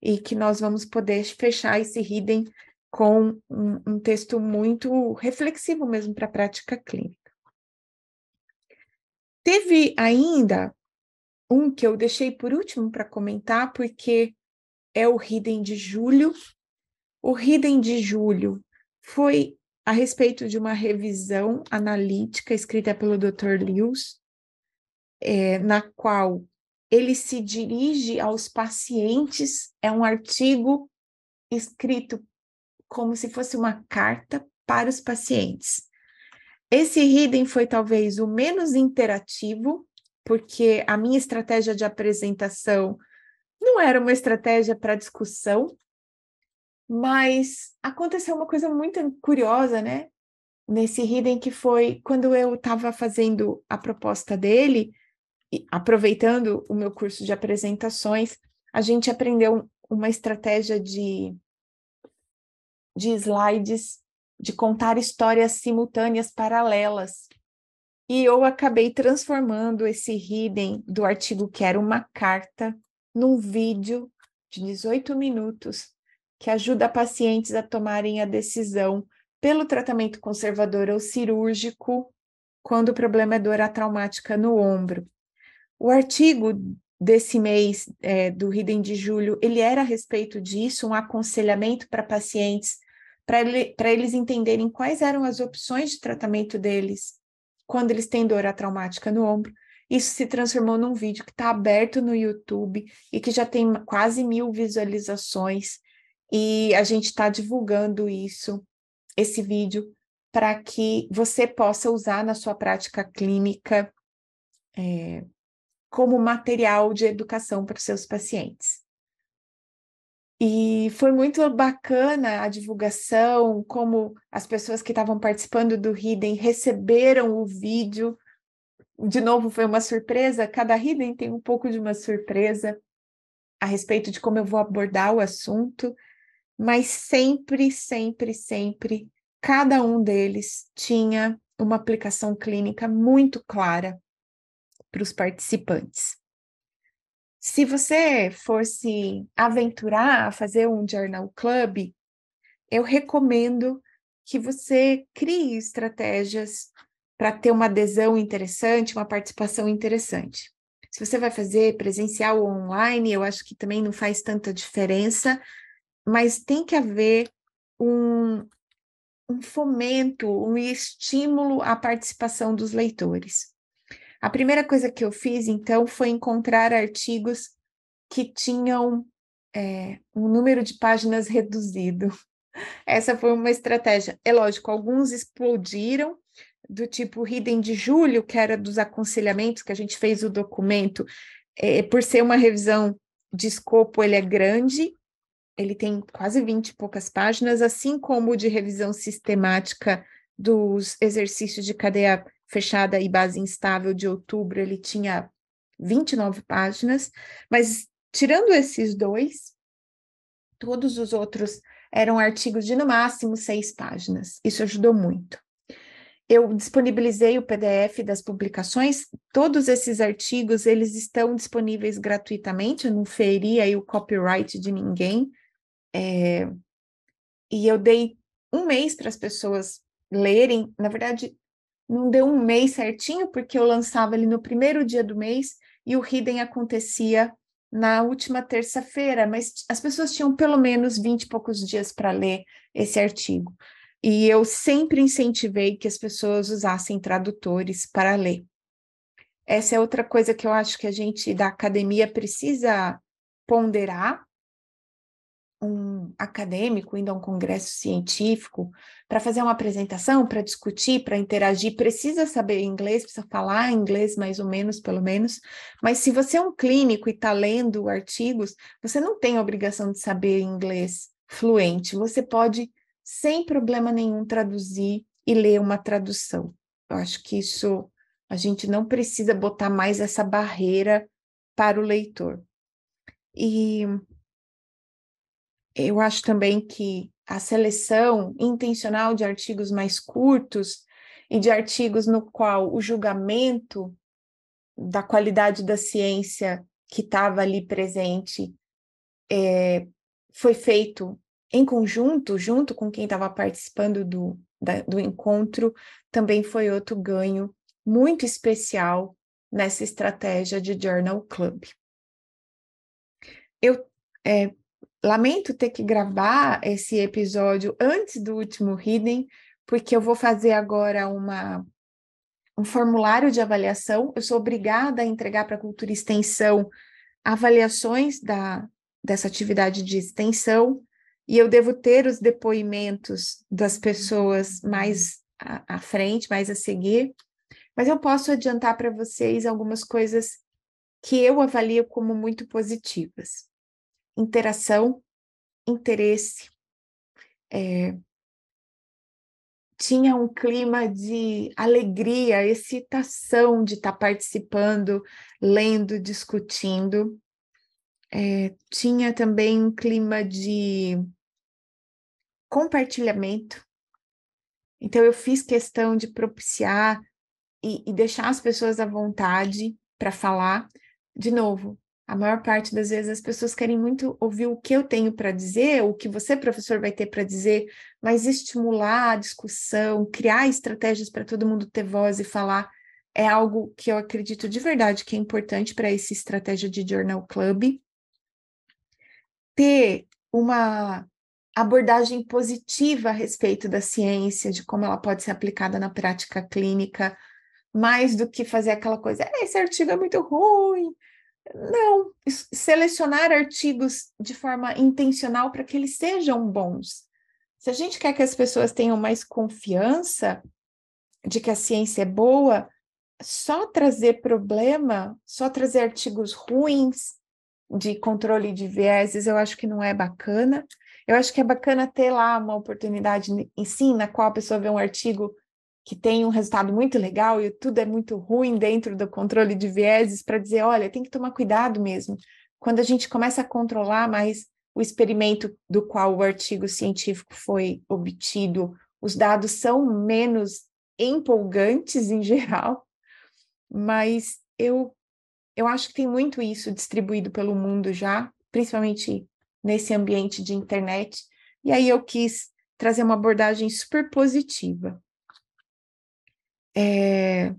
e que nós vamos poder fechar esse hidden com um, um texto muito reflexivo mesmo para a prática clínica. Teve ainda um que eu deixei por último para comentar, porque é o Hidden de julho. O Hidden de julho foi a respeito de uma revisão analítica escrita pelo Dr. Lewis, é, na qual ele se dirige aos pacientes, é um artigo escrito como se fosse uma carta para os pacientes. Esse Hidden foi talvez o menos interativo, porque a minha estratégia de apresentação não era uma estratégia para discussão, mas aconteceu uma coisa muito curiosa, né? Nesse Hidden que foi quando eu estava fazendo a proposta dele, aproveitando o meu curso de apresentações, a gente aprendeu uma estratégia de, de slides de contar histórias simultâneas paralelas. E eu acabei transformando esse hidden do artigo que era uma carta num vídeo de 18 minutos que ajuda pacientes a tomarem a decisão pelo tratamento conservador ou cirúrgico quando o problema é dor traumática no ombro. O artigo desse mês é, do Hidden de julho, ele era a respeito disso, um aconselhamento para pacientes para ele, eles entenderem quais eram as opções de tratamento deles quando eles têm dor traumática no ombro. Isso se transformou num vídeo que está aberto no YouTube e que já tem quase mil visualizações. E a gente está divulgando isso, esse vídeo, para que você possa usar na sua prática clínica é, como material de educação para os seus pacientes. E foi muito bacana a divulgação, como as pessoas que estavam participando do Hidden receberam o vídeo. De novo, foi uma surpresa. Cada Hidden tem um pouco de uma surpresa a respeito de como eu vou abordar o assunto, mas sempre, sempre, sempre, cada um deles tinha uma aplicação clínica muito clara para os participantes. Se você fosse aventurar a fazer um journal club, eu recomendo que você crie estratégias para ter uma adesão interessante, uma participação interessante. Se você vai fazer presencial ou online, eu acho que também não faz tanta diferença, mas tem que haver um, um fomento, um estímulo à participação dos leitores. A primeira coisa que eu fiz, então, foi encontrar artigos que tinham é, um número de páginas reduzido. (laughs) Essa foi uma estratégia. É lógico, alguns explodiram, do tipo Hidden de julho, que era dos aconselhamentos que a gente fez o documento, é, por ser uma revisão de escopo, ele é grande, ele tem quase 20 e poucas páginas, assim como o de revisão sistemática dos exercícios de cadeia fechada e base instável de outubro, ele tinha 29 páginas, mas tirando esses dois, todos os outros eram artigos de no máximo seis páginas. Isso ajudou muito. Eu disponibilizei o PDF das publicações. Todos esses artigos eles estão disponíveis gratuitamente. Eu não feri aí o copyright de ninguém. É... E eu dei um mês para as pessoas lerem. Na verdade, não deu um mês certinho, porque eu lançava ele no primeiro dia do mês e o Hidden acontecia na última terça-feira, mas as pessoas tinham pelo menos 20 e poucos dias para ler esse artigo. E eu sempre incentivei que as pessoas usassem tradutores para ler. Essa é outra coisa que eu acho que a gente da academia precisa ponderar. Um acadêmico indo a um congresso científico para fazer uma apresentação, para discutir, para interagir, precisa saber inglês, precisa falar inglês mais ou menos, pelo menos. Mas se você é um clínico e está lendo artigos, você não tem a obrigação de saber inglês fluente. Você pode, sem problema nenhum, traduzir e ler uma tradução. Eu acho que isso a gente não precisa botar mais essa barreira para o leitor. E eu acho também que a seleção intencional de artigos mais curtos e de artigos no qual o julgamento da qualidade da ciência que estava ali presente é, foi feito em conjunto, junto com quem estava participando do, da, do encontro, também foi outro ganho muito especial nessa estratégia de Journal Club. Eu é, Lamento ter que gravar esse episódio antes do último Hidden, porque eu vou fazer agora uma, um formulário de avaliação. Eu sou obrigada a entregar para a Cultura Extensão avaliações da, dessa atividade de extensão, e eu devo ter os depoimentos das pessoas mais à, à frente, mais a seguir, mas eu posso adiantar para vocês algumas coisas que eu avalio como muito positivas interação, interesse. É, tinha um clima de alegria, excitação de estar participando, lendo, discutindo. É, tinha também um clima de compartilhamento. Então, eu fiz questão de propiciar e, e deixar as pessoas à vontade para falar. De novo, a maior parte das vezes as pessoas querem muito ouvir o que eu tenho para dizer, o que você, professor, vai ter para dizer, mas estimular a discussão, criar estratégias para todo mundo ter voz e falar é algo que eu acredito de verdade que é importante para essa estratégia de Journal Club. Ter uma abordagem positiva a respeito da ciência, de como ela pode ser aplicada na prática clínica, mais do que fazer aquela coisa, esse artigo é muito ruim, não, selecionar artigos de forma intencional para que eles sejam bons. Se a gente quer que as pessoas tenham mais confiança de que a ciência é boa, só trazer problema, só trazer artigos ruins de controle de vieses, eu acho que não é bacana. Eu acho que é bacana ter lá uma oportunidade em si, na qual a pessoa vê um artigo que tem um resultado muito legal e tudo é muito ruim dentro do controle de vieses para dizer, olha, tem que tomar cuidado mesmo. Quando a gente começa a controlar mais o experimento do qual o artigo científico foi obtido, os dados são menos empolgantes em geral, mas eu eu acho que tem muito isso distribuído pelo mundo já, principalmente nesse ambiente de internet. E aí eu quis trazer uma abordagem super positiva. É,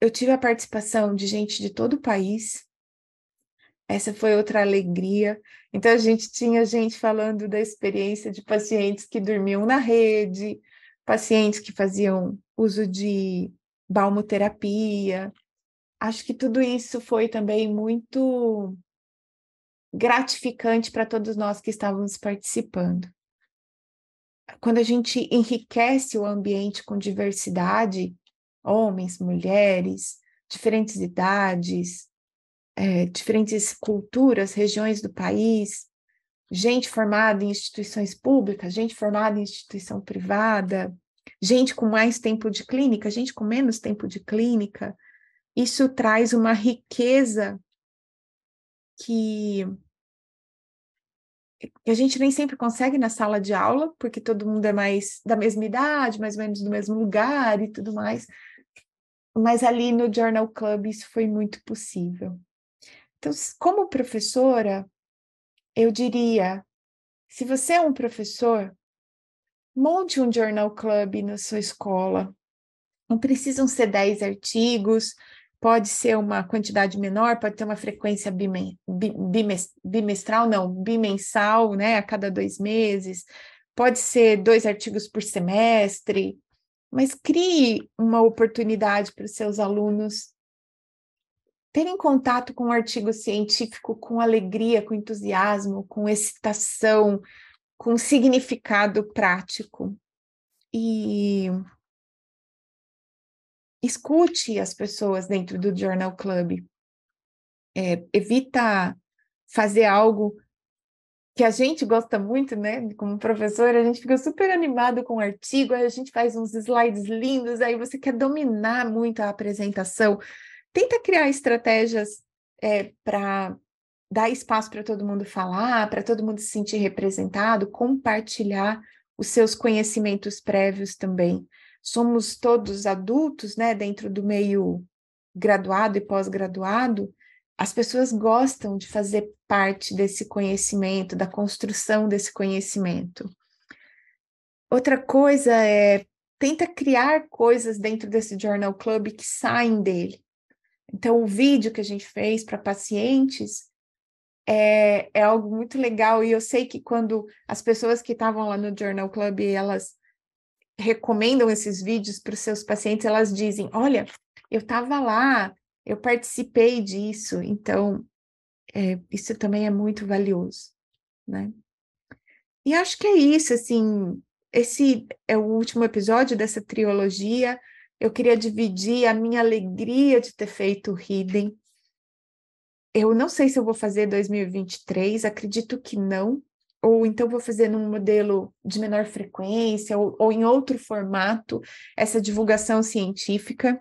eu tive a participação de gente de todo o país. Essa foi outra alegria. Então, a gente tinha gente falando da experiência de pacientes que dormiam na rede, pacientes que faziam uso de balmoterapia. Acho que tudo isso foi também muito gratificante para todos nós que estávamos participando quando a gente enriquece o ambiente com diversidade, homens, mulheres, diferentes idades, é, diferentes culturas, regiões do país, gente formada em instituições públicas, gente formada em instituição privada, gente com mais tempo de clínica, gente com menos tempo de clínica, isso traz uma riqueza que que a gente nem sempre consegue na sala de aula, porque todo mundo é mais da mesma idade, mais ou menos do mesmo lugar e tudo mais. Mas ali no Journal Club isso foi muito possível. Então, como professora, eu diria: se você é um professor, monte um Journal Club na sua escola. Não precisam ser 10 artigos, pode ser uma quantidade menor, pode ter uma frequência bimestral, não, bimensal, né, a cada dois meses, pode ser dois artigos por semestre, mas crie uma oportunidade para os seus alunos terem contato com um artigo científico com alegria, com entusiasmo, com excitação, com significado prático. E escute as pessoas dentro do Journal Club. É, evita fazer algo que a gente gosta muito, né? Como professor, a gente fica super animado com o artigo, aí a gente faz uns slides lindos, aí você quer dominar muito a apresentação. Tenta criar estratégias é, para dar espaço para todo mundo falar, para todo mundo se sentir representado, compartilhar os seus conhecimentos prévios também. Somos todos adultos, né, dentro do meio graduado e pós-graduado, as pessoas gostam de fazer parte desse conhecimento, da construção desse conhecimento. Outra coisa é tenta criar coisas dentro desse Journal Club que saem dele. Então, o vídeo que a gente fez para pacientes é, é algo muito legal, e eu sei que quando as pessoas que estavam lá no Journal Club, elas recomendam esses vídeos para os seus pacientes, elas dizem, olha, eu estava lá, eu participei disso, então é, isso também é muito valioso, né? E acho que é isso, assim, esse é o último episódio dessa trilogia. Eu queria dividir a minha alegria de ter feito o Hidden. Eu não sei se eu vou fazer 2023, acredito que não, ou então vou fazer num modelo de menor frequência, ou, ou em outro formato, essa divulgação científica.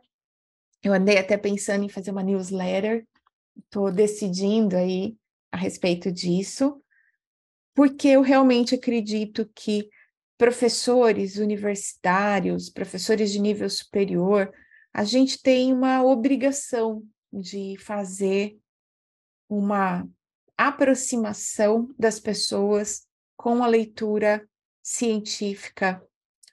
Eu andei até pensando em fazer uma newsletter, estou decidindo aí a respeito disso, porque eu realmente acredito que professores universitários, professores de nível superior, a gente tem uma obrigação de fazer uma aproximação das pessoas com a leitura científica.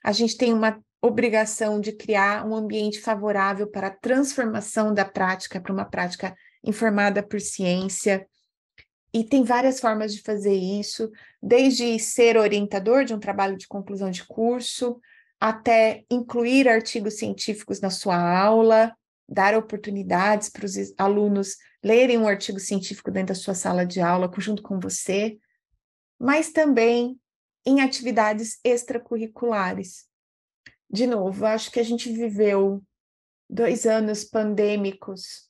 A gente tem uma obrigação de criar um ambiente favorável para a transformação da prática para uma prática informada por ciência. E tem várias formas de fazer isso, desde ser orientador de um trabalho de conclusão de curso, até incluir artigos científicos na sua aula, dar oportunidades para os alunos lerem um artigo científico dentro da sua sala de aula, junto com você, mas também em atividades extracurriculares de novo, acho que a gente viveu dois anos pandêmicos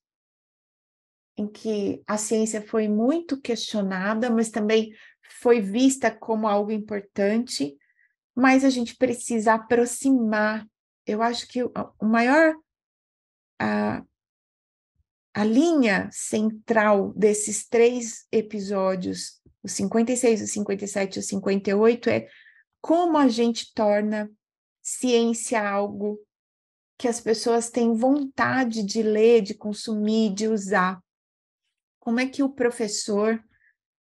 em que a ciência foi muito questionada, mas também foi vista como algo importante, mas a gente precisa aproximar. Eu acho que o maior a, a linha central desses três episódios, os 56, os 57 e os 58, é como a gente torna ciência algo que as pessoas têm vontade de ler, de consumir, de usar? Como é que o professor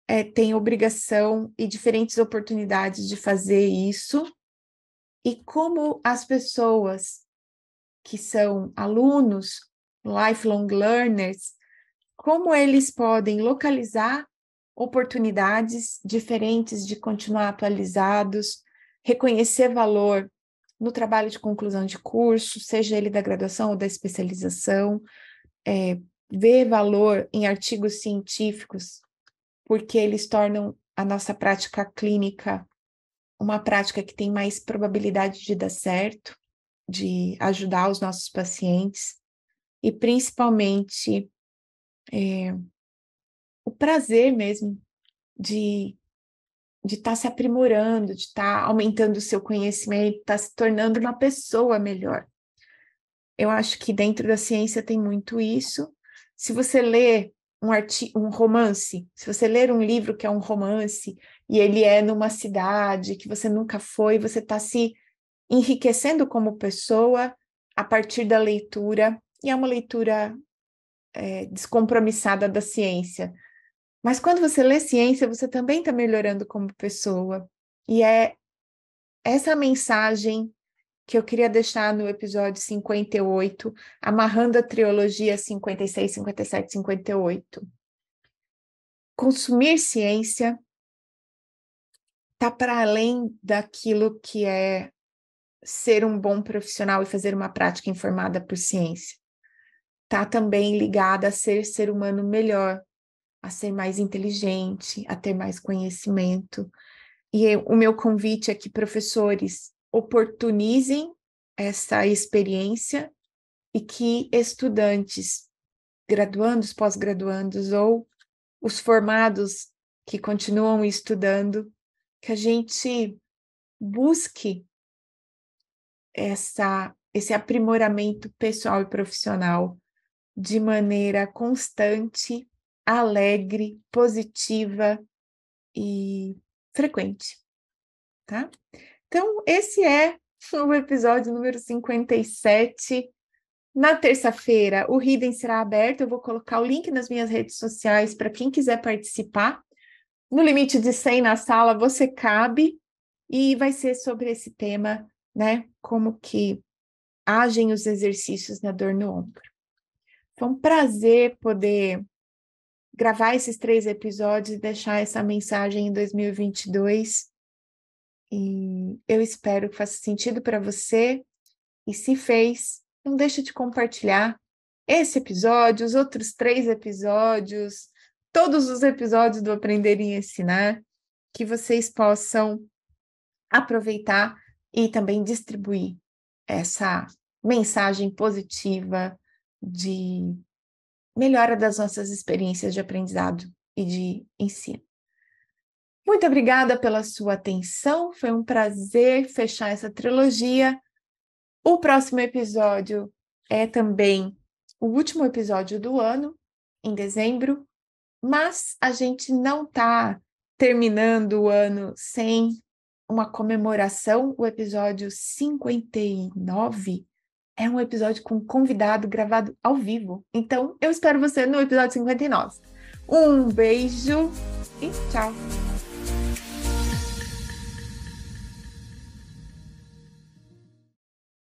é, tem obrigação e diferentes oportunidades de fazer isso? E como as pessoas que são alunos, lifelong learners, como eles podem localizar oportunidades diferentes de continuar atualizados, reconhecer valor no trabalho de conclusão de curso, seja ele da graduação ou da especialização, é, ver valor em artigos científicos, porque eles tornam a nossa prática clínica uma prática que tem mais probabilidade de dar certo, de ajudar os nossos pacientes, e principalmente é, o prazer mesmo de de estar tá se aprimorando, de estar tá aumentando o seu conhecimento, estar tá se tornando uma pessoa melhor. Eu acho que dentro da ciência tem muito isso. Se você lê um, um romance, se você ler um livro que é um romance e ele é numa cidade que você nunca foi, você está se enriquecendo como pessoa a partir da leitura, e é uma leitura é, descompromissada da ciência. Mas quando você lê ciência, você também está melhorando como pessoa. E é essa mensagem que eu queria deixar no episódio 58, amarrando a trilogia 56, 57, 58. Consumir ciência está para além daquilo que é ser um bom profissional e fazer uma prática informada por ciência. Está também ligada a ser ser humano melhor, a ser mais inteligente, a ter mais conhecimento. E o meu convite é que professores oportunizem essa experiência e que estudantes, graduandos, pós-graduandos ou os formados que continuam estudando, que a gente busque essa, esse aprimoramento pessoal e profissional de maneira constante, alegre, positiva e frequente, tá? Então, esse é o episódio número 57. Na terça-feira, o Hidden será aberto. Eu vou colocar o link nas minhas redes sociais para quem quiser participar. No limite de 100 na sala, você cabe. E vai ser sobre esse tema, né? Como que agem os exercícios na dor no ombro. Foi um prazer poder gravar esses três episódios e deixar essa mensagem em 2022. E eu espero que faça sentido para você. E se fez, não deixe de compartilhar esse episódio, os outros três episódios, todos os episódios do Aprender e Ensinar, que vocês possam aproveitar e também distribuir essa mensagem positiva de melhora das nossas experiências de aprendizado e de ensino. Muito obrigada pela sua atenção, foi um prazer fechar essa trilogia. O próximo episódio é também o último episódio do ano, em dezembro, mas a gente não está terminando o ano sem uma comemoração. O episódio 59 é um episódio com convidado gravado ao vivo. Então, eu espero você no episódio 59. Um beijo e tchau!